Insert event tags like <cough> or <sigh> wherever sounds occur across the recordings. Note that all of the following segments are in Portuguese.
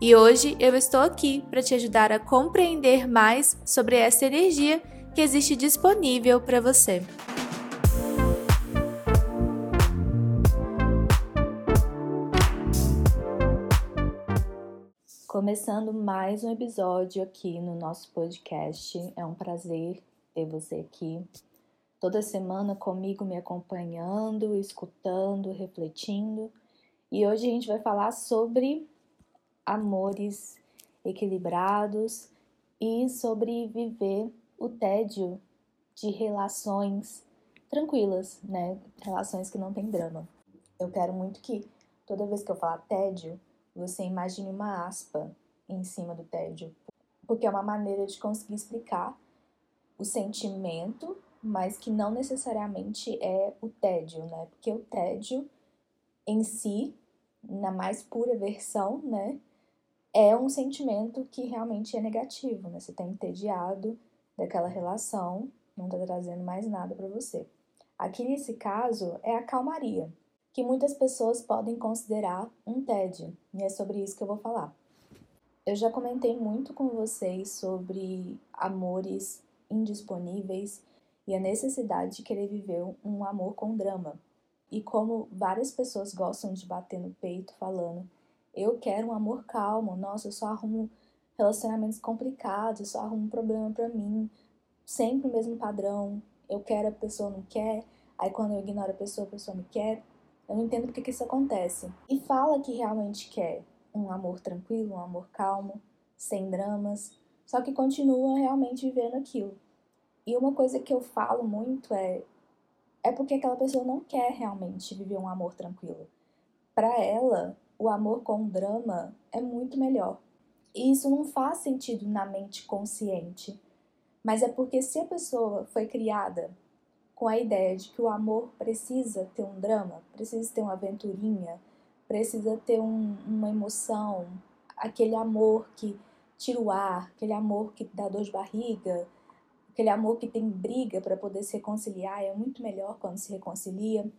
E hoje eu estou aqui para te ajudar a compreender mais sobre essa energia que existe disponível para você. Começando mais um episódio aqui no nosso podcast. É um prazer ter você aqui toda semana comigo me acompanhando, escutando, refletindo. E hoje a gente vai falar sobre amores equilibrados e sobre viver o tédio de relações tranquilas, né? Relações que não tem drama. Eu quero muito que toda vez que eu falar tédio, você imagine uma aspa em cima do tédio, porque é uma maneira de conseguir explicar o sentimento, mas que não necessariamente é o tédio, né? Porque o tédio em si, na mais pura versão, né, é um sentimento que realmente é negativo, né? Você está entediado daquela relação, não está trazendo mais nada para você. Aqui nesse caso é a calmaria, que muitas pessoas podem considerar um tédio, e é sobre isso que eu vou falar. Eu já comentei muito com vocês sobre amores indisponíveis e a necessidade de querer viver um amor com drama. E como várias pessoas gostam de bater no peito falando eu quero um amor calmo. Nossa, eu só arrumo relacionamentos complicados, eu só arrumo um problema para mim. Sempre o mesmo padrão. Eu quero, a pessoa não quer. Aí quando eu ignoro a pessoa, a pessoa me quer. Eu não entendo porque que isso acontece. E fala que realmente quer um amor tranquilo, um amor calmo, sem dramas, só que continua realmente vivendo aquilo. E uma coisa que eu falo muito é é porque aquela pessoa não quer realmente viver um amor tranquilo. Para ela, o amor com drama é muito melhor. E isso não faz sentido na mente consciente, mas é porque se a pessoa foi criada com a ideia de que o amor precisa ter um drama, precisa ter uma aventurinha, precisa ter um, uma emoção, aquele amor que tira o ar, aquele amor que dá dor de barriga, aquele amor que tem briga para poder se reconciliar, é muito melhor quando se reconcilia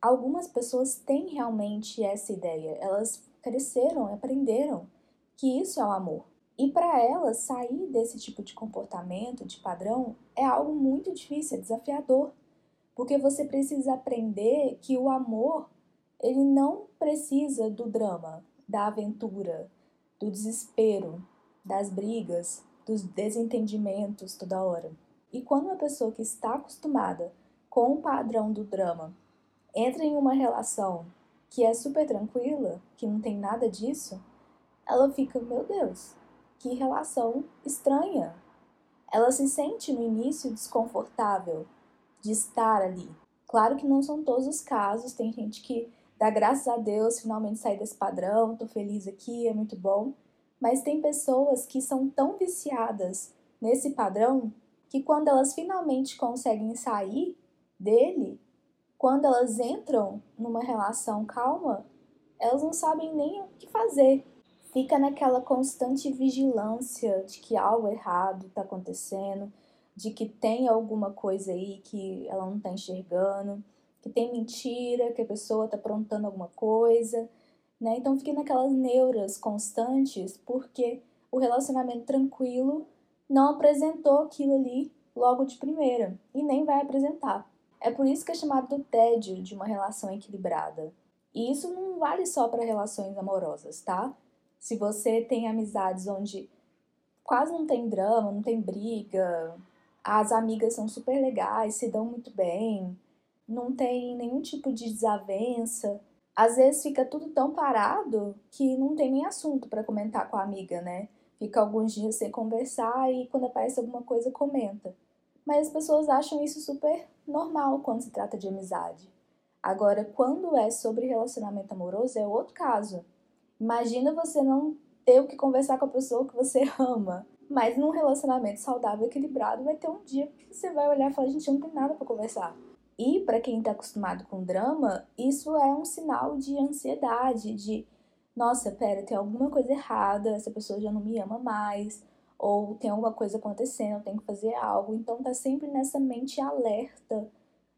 algumas pessoas têm realmente essa ideia. Elas cresceram, aprenderam que isso é o amor. E para elas, sair desse tipo de comportamento, de padrão, é algo muito difícil, é desafiador. Porque você precisa aprender que o amor, ele não precisa do drama, da aventura, do desespero, das brigas, dos desentendimentos toda hora. E quando uma pessoa que está acostumada com o padrão do drama entra em uma relação que é super tranquila, que não tem nada disso, ela fica, meu Deus, que relação estranha. Ela se sente no início desconfortável de estar ali. Claro que não são todos os casos, tem gente que dá graças a Deus finalmente sair desse padrão, tô feliz aqui, é muito bom. Mas tem pessoas que são tão viciadas nesse padrão que quando elas finalmente conseguem sair dele, quando elas entram numa relação calma, elas não sabem nem o que fazer. Fica naquela constante vigilância de que algo errado está acontecendo, de que tem alguma coisa aí que ela não está enxergando, que tem mentira, que a pessoa está aprontando alguma coisa, né? Então fica naquelas neuras constantes porque o relacionamento tranquilo não apresentou aquilo ali logo de primeira e nem vai apresentar. É por isso que é chamado do tédio de uma relação equilibrada. E isso não vale só para relações amorosas, tá? Se você tem amizades onde quase não tem drama, não tem briga, as amigas são super legais, se dão muito bem, não tem nenhum tipo de desavença. Às vezes fica tudo tão parado que não tem nem assunto para comentar com a amiga, né? Fica alguns dias sem conversar e quando aparece alguma coisa comenta. Mas as pessoas acham isso super normal quando se trata de amizade. Agora, quando é sobre relacionamento amoroso, é outro caso. Imagina você não ter o que conversar com a pessoa que você <laughs> ama. Mas num relacionamento saudável, equilibrado, vai ter um dia que você vai olhar e falar: gente, não tem nada para conversar. E para quem está acostumado com drama, isso é um sinal de ansiedade, de nossa, pera, tem alguma coisa errada, essa pessoa já não me ama mais, ou tem alguma coisa acontecendo, tenho que fazer algo. Então tá sempre nessa mente alerta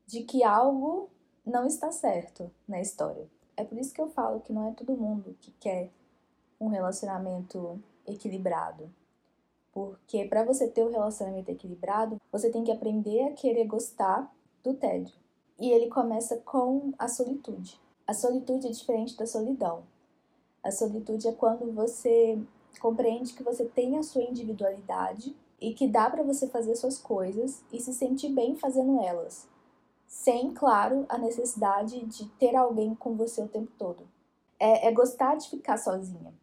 de que algo não está certo na história. É por isso que eu falo que não é todo mundo que quer um relacionamento equilibrado. Porque para você ter um relacionamento equilibrado, você tem que aprender a querer gostar do tédio. E ele começa com a solitude. A solitude é diferente da solidão. A solitude é quando você compreende que você tem a sua individualidade e que dá para você fazer suas coisas e se sentir bem fazendo elas sem, claro, a necessidade de ter alguém com você o tempo todo. É, é gostar de ficar sozinha,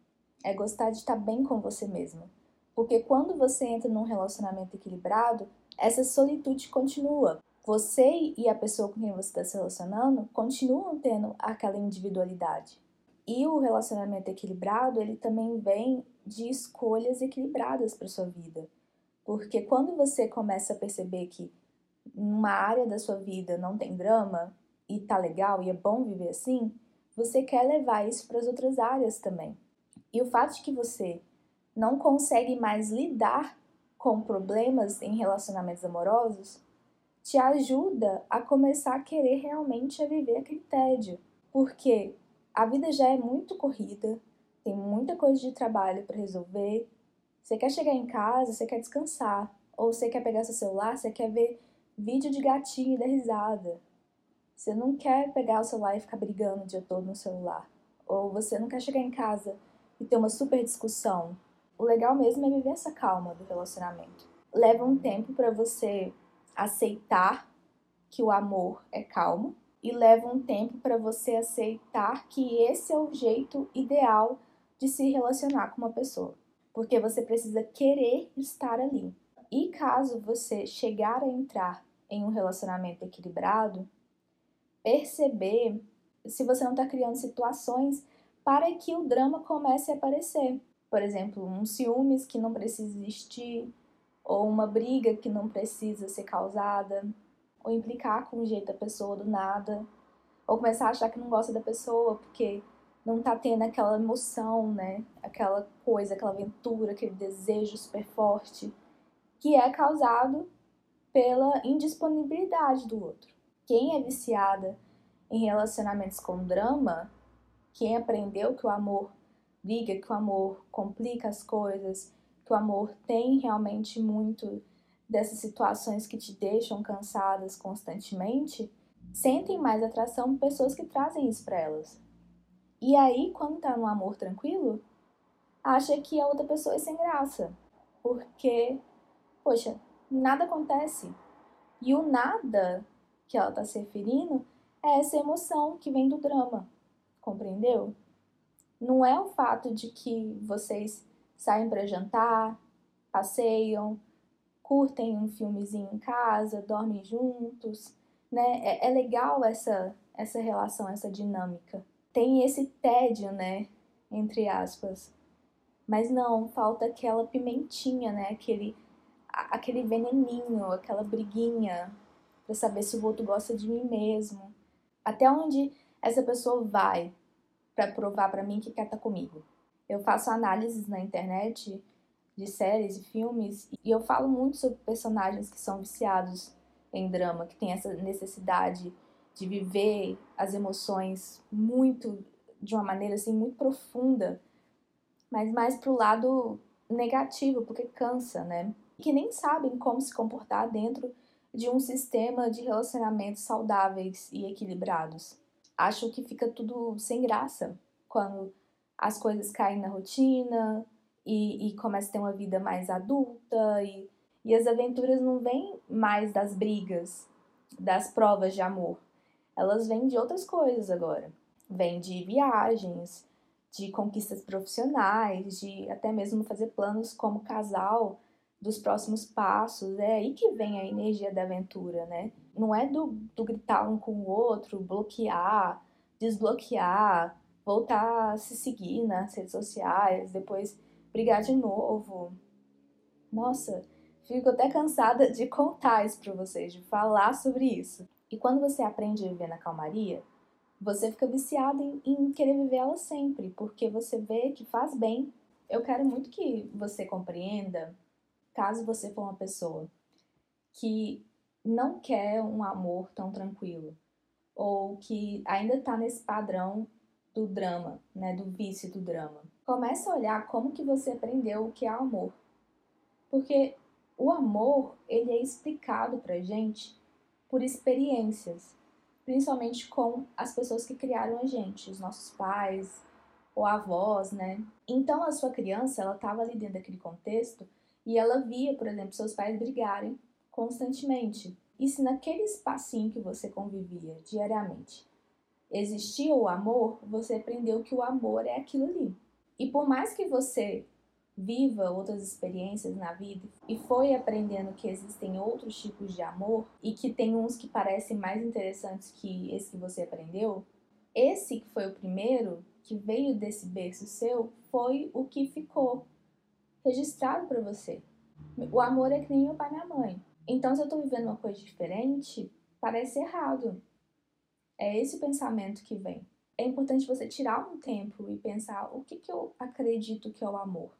é gostar de estar bem com você mesma. Porque quando você entra num relacionamento equilibrado, essa solitude continua. Você e a pessoa com quem você está se relacionando continuam tendo aquela individualidade. E o relacionamento equilibrado, ele também vem de escolhas equilibradas para sua vida. Porque quando você começa a perceber que numa área da sua vida não tem drama e tá legal e é bom viver assim, você quer levar isso para as outras áreas também. E o fato de que você não consegue mais lidar com problemas em relacionamentos amorosos te ajuda a começar a querer realmente a viver aquele tédio, porque a vida já é muito corrida, tem muita coisa de trabalho para resolver. Você quer chegar em casa, você quer descansar, ou você quer pegar seu celular, você quer ver vídeo de gatinho e dar risada. Você não quer pegar o celular e ficar brigando o dia todo no celular. Ou você não quer chegar em casa e ter uma super discussão. O legal mesmo é viver essa calma do relacionamento. Leva um tempo para você aceitar que o amor é calmo e leva um tempo para você aceitar que esse é o jeito ideal de se relacionar com uma pessoa. Porque você precisa querer estar ali. E caso você chegar a entrar em um relacionamento equilibrado, perceber se você não está criando situações para que o drama comece a aparecer. Por exemplo, um ciúmes que não precisa existir, ou uma briga que não precisa ser causada, ou implicar com o jeito da pessoa do nada, ou começar a achar que não gosta da pessoa porque não tá tendo aquela emoção, né? Aquela coisa, aquela aventura, aquele desejo super forte que é causado pela indisponibilidade do outro. Quem é viciada em relacionamentos com drama, quem aprendeu que o amor briga, que o amor complica as coisas, que o amor tem realmente muito dessas situações que te deixam cansadas constantemente, sentem mais atração por pessoas que trazem isso para elas. E aí, quando tá no amor tranquilo, acha que a outra pessoa é sem graça, porque, poxa, nada acontece. E o nada que ela está se referindo é essa emoção que vem do drama, compreendeu? Não é o fato de que vocês saem para jantar, passeiam, curtem um filmezinho em casa, dormem juntos, né? É, é legal essa essa relação, essa dinâmica. Tem esse tédio, né? Entre aspas. Mas não, falta aquela pimentinha, né? Aquele aquele veneninho, aquela briguinha para saber se o outro gosta de mim mesmo. Até onde essa pessoa vai para provar para mim que quer estar tá comigo. Eu faço análises na internet de séries e filmes e eu falo muito sobre personagens que são viciados em drama, que tem essa necessidade de viver as emoções muito de uma maneira assim muito profunda, mas mais pro lado negativo, porque cansa, né? que nem sabem como se comportar dentro de um sistema de relacionamentos saudáveis e equilibrados. Acho que fica tudo sem graça quando as coisas caem na rotina e, e começa a ter uma vida mais adulta e, E as aventuras não vêm mais das brigas, das provas de amor. Elas vêm de outras coisas agora. Vêm de viagens, de conquistas profissionais, de até mesmo fazer planos como casal dos próximos passos. É aí que vem a energia da aventura, né? Não é do, do gritar um com o outro, bloquear, desbloquear, voltar a se seguir nas redes sociais, depois brigar de novo. Nossa, fico até cansada de contar isso para vocês, de falar sobre isso. E quando você aprende a viver na calmaria, você fica viciado em, em querer viver ela sempre, porque você vê que faz bem. Eu quero muito que você compreenda, caso você for uma pessoa que não quer um amor tão tranquilo, ou que ainda está nesse padrão do drama, né, do vício do drama. Começa a olhar como que você aprendeu o que é amor. Porque o amor, ele é explicado pra gente por experiências, principalmente com as pessoas que criaram a gente, os nossos pais ou avós, né? Então a sua criança, ela estava ali dentro daquele contexto e ela via, por exemplo, seus pais brigarem constantemente. E se naquele espacinho que você convivia diariamente existia o amor, você aprendeu que o amor é aquilo ali. E por mais que você viva outras experiências na vida e foi aprendendo que existem outros tipos de amor e que tem uns que parecem mais interessantes que esse que você aprendeu, esse que foi o primeiro que veio desse berço seu foi o que ficou registrado para você. O amor é que nem meu pai e minha mãe. Então, se eu tô vivendo uma coisa diferente, parece errado. É esse o pensamento que vem. É importante você tirar um tempo e pensar o que, que eu acredito que é o amor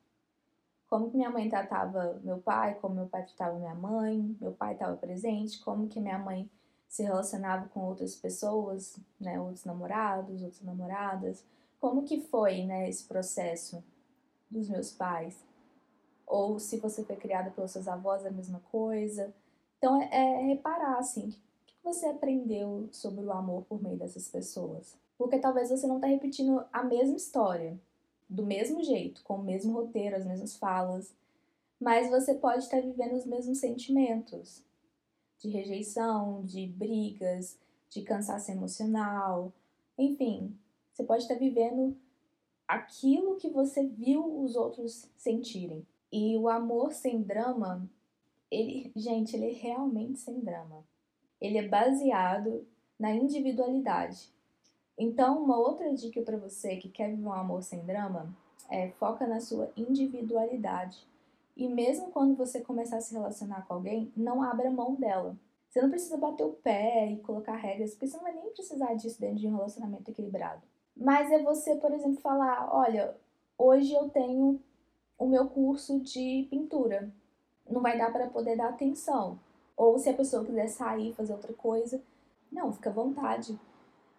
como que minha mãe tratava meu pai, como meu pai tratava minha mãe, meu pai estava presente, como que minha mãe se relacionava com outras pessoas, né, outros namorados, outras namoradas, como que foi, né, esse processo dos meus pais, ou se você foi criada pelos seus avós, a mesma coisa. Então é, é reparar assim, o que você aprendeu sobre o amor por meio dessas pessoas? Porque talvez você não está repetindo a mesma história, do mesmo jeito, com o mesmo roteiro, as mesmas falas, mas você pode estar vivendo os mesmos sentimentos de rejeição, de brigas, de cansaço emocional, enfim, você pode estar vivendo aquilo que você viu os outros sentirem. E o amor sem drama, ele, gente, ele é realmente sem drama. Ele é baseado na individualidade. Então, uma outra dica para você que quer viver um amor sem drama é foca na sua individualidade. E mesmo quando você começar a se relacionar com alguém, não abra mão dela. Você não precisa bater o pé e colocar regras, porque você não vai nem precisar disso dentro de um relacionamento equilibrado. Mas é você, por exemplo, falar: olha, hoje eu tenho o meu curso de pintura. Não vai dar para poder dar atenção. Ou se a pessoa quiser sair, fazer outra coisa, não, fica à vontade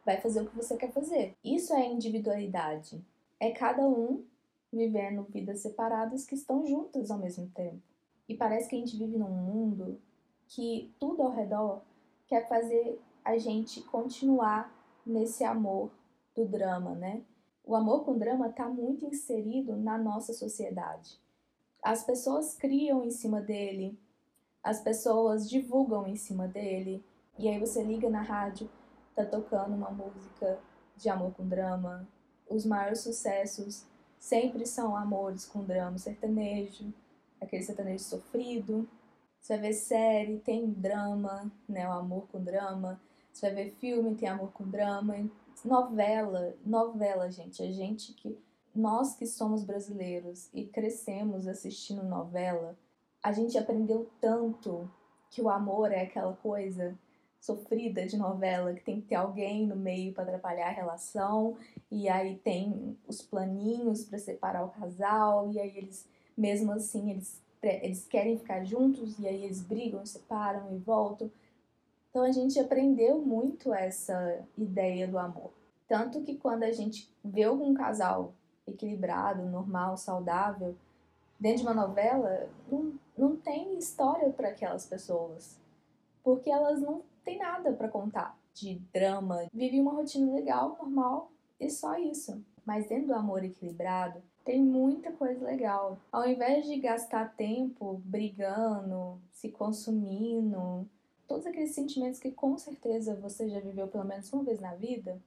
vai fazer o que você quer fazer. Isso é individualidade. É cada um vivendo vidas separadas que estão juntas ao mesmo tempo. E parece que a gente vive num mundo que tudo ao redor quer fazer a gente continuar nesse amor do drama, né? O amor com drama está muito inserido na nossa sociedade. As pessoas criam em cima dele, as pessoas divulgam em cima dele, e aí você liga na rádio, tá tocando uma música de amor com drama. Os maiores sucessos sempre são amores com drama, sertanejo, aquele sertanejo sofrido. Você vai ver série, tem drama, né, o amor com drama. Você vai ver filme, tem amor com drama. Novela, novela, gente, a gente que nós que somos brasileiros e crescemos assistindo novela, a gente aprendeu tanto que o amor é aquela coisa sofrida de novela, que tem que ter alguém no meio para atrapalhar a relação, e aí tem os planinhos para separar o casal, e aí eles, mesmo assim, eles, eles querem ficar juntos, e aí eles brigam, separam e voltam. Então a gente aprendeu muito essa ideia do amor. Tanto que quando a gente vê algum casal equilibrado, normal, saudável, dentro de uma novela, não, não tem história para aquelas pessoas. Porque elas não tem nada para contar de drama. Vive uma rotina legal, normal, e só isso. Mas dentro do amor equilibrado, Tem muita coisa legal. Ao invés de gastar tempo brigando, se consumindo, todos aqueles sentimentos que com certeza você já viveu pelo menos uma vez na vida,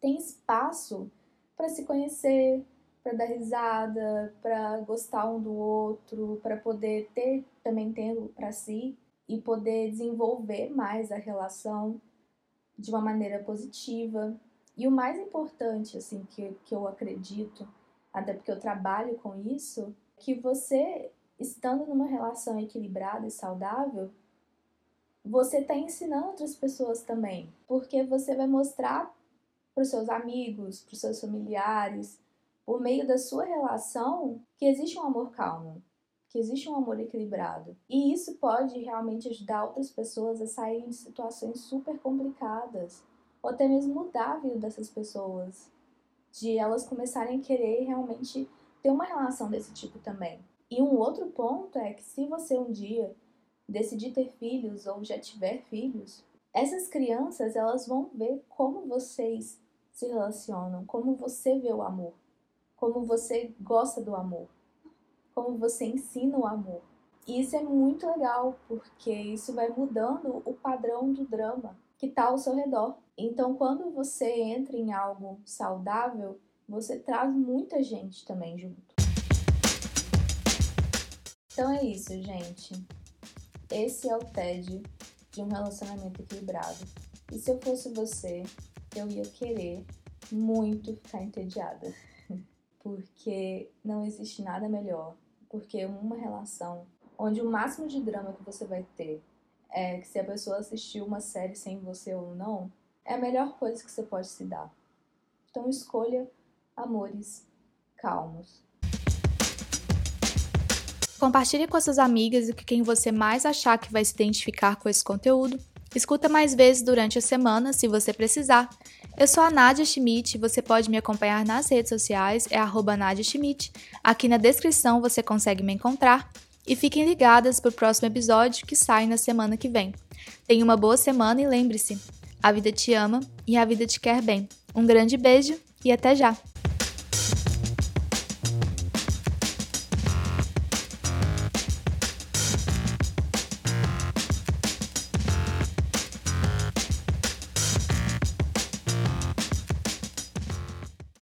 tem espaço para se conhecer, para dar risada, para gostar um do outro, para poder ter também tempo para si e poder desenvolver mais a relação de uma maneira positiva. E o mais importante, assim, que, que eu acredito, até porque eu trabalho com isso, que você, estando numa relação equilibrada e saudável, você está ensinando outras pessoas também, porque você vai mostrar para os seus amigos, para os seus familiares, por meio da sua relação, que existe um amor calmo, que existe um amor equilibrado. E isso pode realmente ajudar outras pessoas a saírem de situações super complicadas, ou até mesmo mudar a vida dessas pessoas, de elas começarem a querer realmente ter uma relação desse tipo também. E um outro ponto é que se você um dia decidir ter filhos ou já tiver filhos, essas crianças elas vão ver como vocês se relacionam, como você vê o amor, como você gosta do amor, como você ensina o amor. E isso é muito legal, porque isso vai mudando o padrão do drama que está ao seu redor. Então, quando você entra em algo saudável, você traz muita gente também junto. Então é isso, gente. Esse é o TED de um relacionamento equilibrado. E se eu fosse você, eu ia querer muito ficar entediada. <laughs> Porque não existe nada melhor. Porque uma relação onde o máximo de drama que você vai ter é que se a pessoa assistiu uma série sem você ou não, é a melhor coisa que você pode se dar. Então escolha amores calmos. Compartilhe com suas amigas e com quem você mais achar que vai se identificar com esse conteúdo. Escuta mais vezes durante a semana, se você precisar. Eu sou a Nadia Schmidt, você pode me acompanhar nas redes sociais, é arroba Nadia Schmidt. Aqui na descrição você consegue me encontrar. E fiquem ligadas para o próximo episódio que sai na semana que vem. Tenha uma boa semana e lembre-se, a vida te ama e a vida te quer bem. Um grande beijo e até já!